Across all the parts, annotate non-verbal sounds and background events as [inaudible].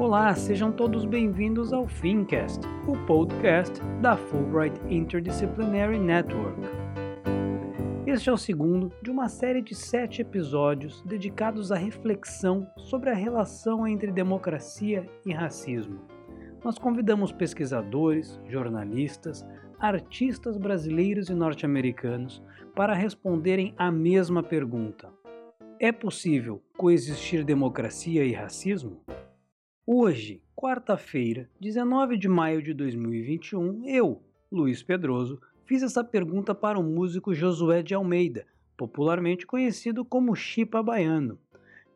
Olá, sejam todos bem-vindos ao Fincast, o podcast da Fulbright Interdisciplinary Network. Este é o segundo de uma série de sete episódios dedicados à reflexão sobre a relação entre democracia e racismo. Nós convidamos pesquisadores, jornalistas, artistas brasileiros e norte-americanos para responderem a mesma pergunta: É possível coexistir democracia e racismo? Hoje, quarta-feira, 19 de maio de 2021, eu, Luiz Pedroso, fiz essa pergunta para o músico Josué de Almeida, popularmente conhecido como Chipa Baiano.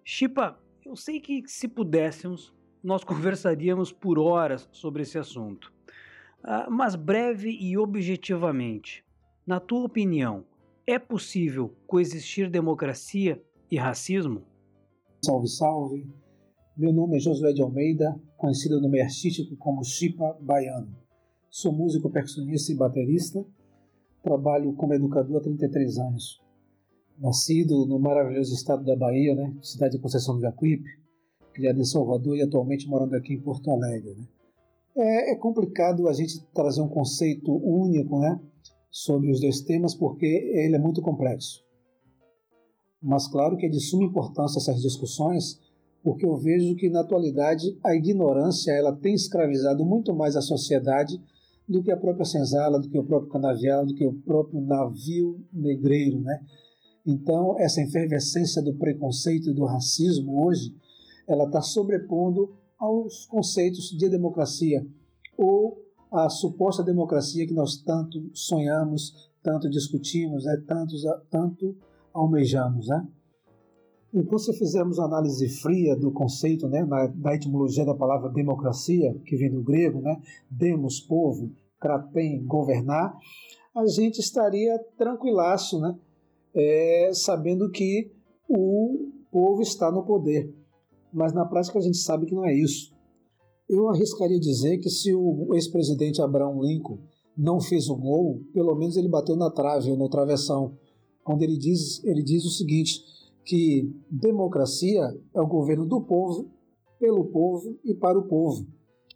Chipa, eu sei que se pudéssemos, nós [laughs] conversaríamos por horas sobre esse assunto. Uh, mas breve e objetivamente, na tua opinião, é possível coexistir democracia e racismo? Salve, salve! Meu nome é Josué de Almeida, conhecido no meio artístico como Chipa Baiano. Sou músico, percussionista e baterista. Trabalho como educador há 33 anos. Nascido no maravilhoso estado da Bahia, né, cidade de Conceição do Jacuípe, criado em Salvador e atualmente morando aqui em Porto Alegre. Né. É, é complicado a gente trazer um conceito único né, sobre os dois temas porque ele é muito complexo. Mas claro que é de suma importância essas discussões porque eu vejo que na atualidade a ignorância ela tem escravizado muito mais a sociedade do que a própria senzala, do que o próprio canavial, do que o próprio navio negreiro, né? Então essa efervescência do preconceito e do racismo hoje, ela está sobrepondo aos conceitos de democracia ou a suposta democracia que nós tanto sonhamos, tanto discutimos, né? tanto, tanto almejamos, né? Então, se fizermos análise fria do conceito, né, na, da etimologia da palavra democracia, que vem do grego, né, demos, povo, kraten, governar, a gente estaria tranquilaço, né, é, sabendo que o povo está no poder. Mas na prática a gente sabe que não é isso. Eu arriscaria dizer que se o ex-presidente Abraham Lincoln não fez o gol, pelo menos ele bateu na trave ou no travessão, quando ele diz, ele diz o seguinte que democracia é o governo do povo, pelo povo e para o povo.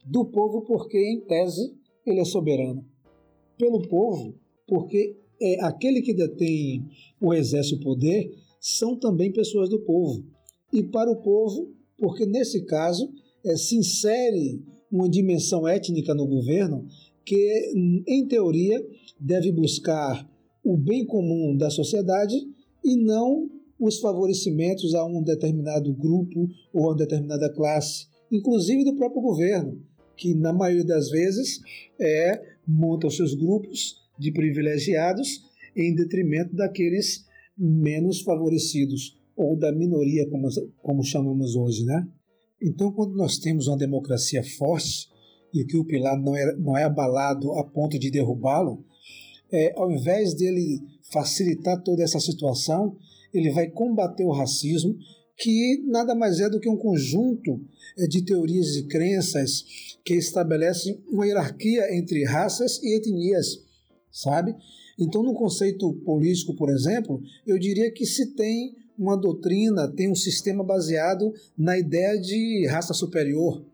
Do povo, porque, em tese, ele é soberano. Pelo povo, porque é aquele que detém o exerce o poder são também pessoas do povo. E para o povo, porque nesse caso é, se insere uma dimensão étnica no governo que, em teoria, deve buscar o bem comum da sociedade e não os favorecimentos a um determinado grupo ou a uma determinada classe, inclusive do próprio governo, que na maioria das vezes é, monta os seus grupos de privilegiados em detrimento daqueles menos favorecidos ou da minoria, como, como chamamos hoje, né? Então, quando nós temos uma democracia forte e que o pilar não é, não é abalado a ponto de derrubá-lo, é, ao invés dele facilitar toda essa situação, ele vai combater o racismo, que nada mais é do que um conjunto eh, de teorias e crenças que estabelecem uma hierarquia entre raças e etnias, sabe? Então, no conceito político, por exemplo, eu diria que se tem uma doutrina, tem um sistema baseado na ideia de raça superior,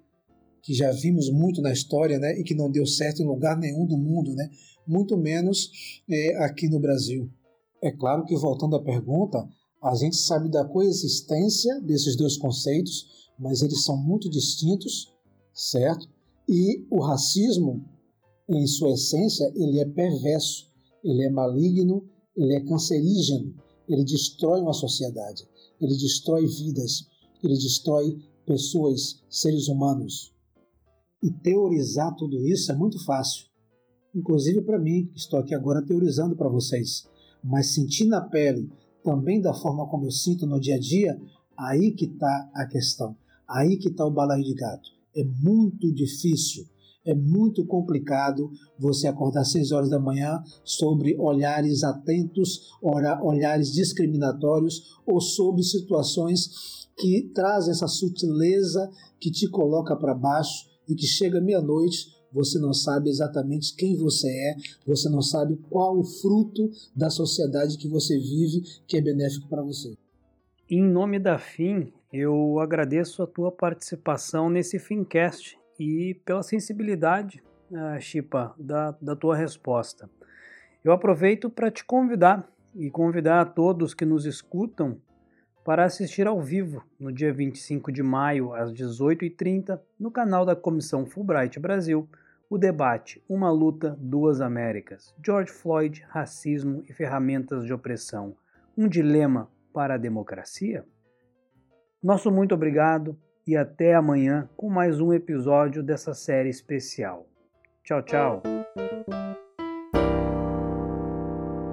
que já vimos muito na história, né, e que não deu certo em lugar nenhum do mundo, né, muito menos é, aqui no Brasil. É claro que, voltando à pergunta, a gente sabe da coexistência desses dois conceitos, mas eles são muito distintos, certo? E o racismo, em sua essência, ele é perverso, ele é maligno, ele é cancerígeno, ele destrói uma sociedade, ele destrói vidas, ele destrói pessoas, seres humanos. E teorizar tudo isso é muito fácil. Inclusive para mim, que estou aqui agora teorizando para vocês mas sentir na pele também da forma como eu sinto no dia a dia, aí que está a questão, aí que está o balaio de gato. É muito difícil, é muito complicado você acordar às 6 horas da manhã sobre olhares atentos, olhares discriminatórios ou sobre situações que trazem essa sutileza que te coloca para baixo e que chega meia-noite você não sabe exatamente quem você é, você não sabe qual o fruto da sociedade que você vive que é benéfico para você. Em nome da FIM, Eu agradeço a tua participação nesse Fincast e pela sensibilidade, uh, Chipa, da, da tua resposta. Eu aproveito para te convidar e convidar a todos que nos escutam para assistir ao vivo no dia 25 de maio, às 18h30, no canal da Comissão Fulbright Brasil, o debate Uma Luta, Duas Américas: George Floyd, Racismo e Ferramentas de Opressão um dilema para a democracia? Nosso muito obrigado e até amanhã com mais um episódio dessa série especial. Tchau, tchau!